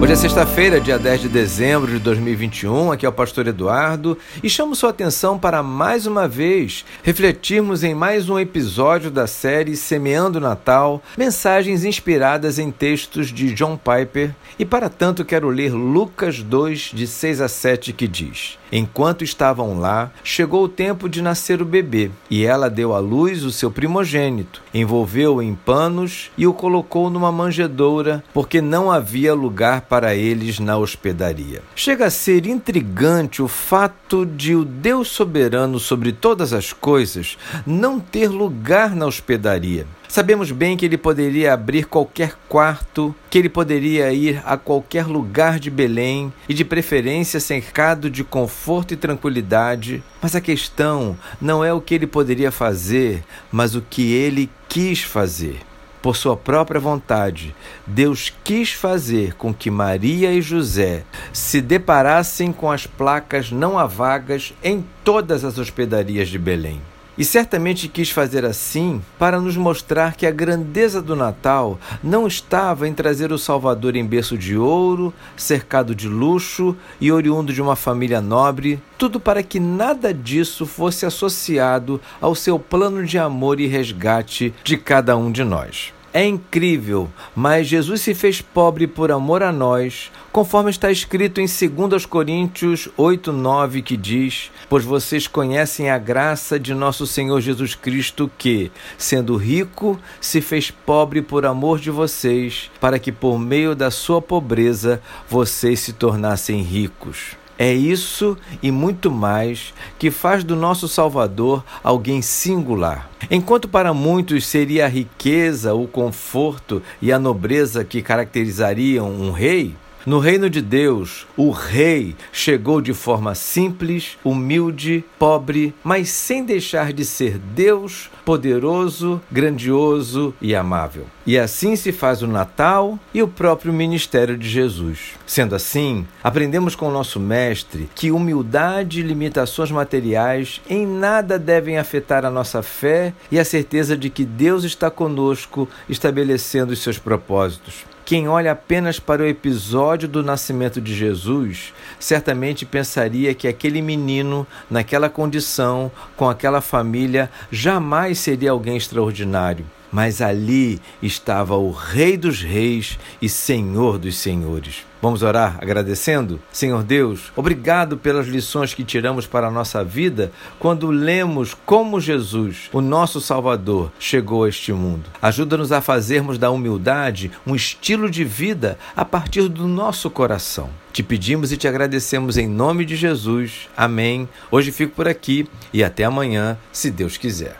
Hoje é sexta-feira, dia 10 de dezembro de 2021. Aqui é o pastor Eduardo e chamo sua atenção para mais uma vez refletirmos em mais um episódio da série Semeando o Natal, mensagens inspiradas em textos de John Piper. E para tanto quero ler Lucas 2, de 6 a 7, que diz: Enquanto estavam lá, chegou o tempo de nascer o bebê, e ela deu à luz o seu primogênito, envolveu-o em panos e o colocou numa manjedoura, porque não havia lugar para eles na hospedaria. Chega a ser intrigante o fato de o Deus soberano sobre todas as coisas não ter lugar na hospedaria. Sabemos bem que ele poderia abrir qualquer quarto, que ele poderia ir a qualquer lugar de Belém e, de preferência, cercado de conforto e tranquilidade. Mas a questão não é o que ele poderia fazer, mas o que ele quis fazer. Por sua própria vontade, Deus quis fazer com que Maria e José se deparassem com as placas não há vagas em todas as hospedarias de Belém. E certamente quis fazer assim para nos mostrar que a grandeza do Natal não estava em trazer o Salvador em berço de ouro, cercado de luxo e oriundo de uma família nobre, tudo para que nada disso fosse associado ao seu plano de amor e resgate de cada um de nós. É incrível, mas Jesus se fez pobre por amor a nós, conforme está escrito em 2 Coríntios 8, 9, que diz: Pois vocês conhecem a graça de nosso Senhor Jesus Cristo, que, sendo rico, se fez pobre por amor de vocês, para que por meio da sua pobreza vocês se tornassem ricos. É isso e muito mais que faz do nosso Salvador alguém singular. Enquanto para muitos seria a riqueza, o conforto e a nobreza que caracterizariam um rei, no reino de Deus, o rei chegou de forma simples, humilde, pobre, mas sem deixar de ser Deus, poderoso, grandioso e amável. E assim se faz o Natal e o próprio ministério de Jesus. Sendo assim, aprendemos com o nosso mestre que humildade e limitações materiais em nada devem afetar a nossa fé e a certeza de que Deus está conosco, estabelecendo os seus propósitos. Quem olha apenas para o episódio do nascimento de Jesus, certamente pensaria que aquele menino, naquela condição, com aquela família, jamais seria alguém extraordinário mas ali estava o Rei dos Reis e Senhor dos Senhores. Vamos orar agradecendo? Senhor Deus, obrigado pelas lições que tiramos para a nossa vida quando lemos como Jesus, o nosso Salvador, chegou a este mundo. Ajuda-nos a fazermos da humildade um estilo de vida a partir do nosso coração. Te pedimos e te agradecemos em nome de Jesus. Amém. Hoje fico por aqui e até amanhã, se Deus quiser.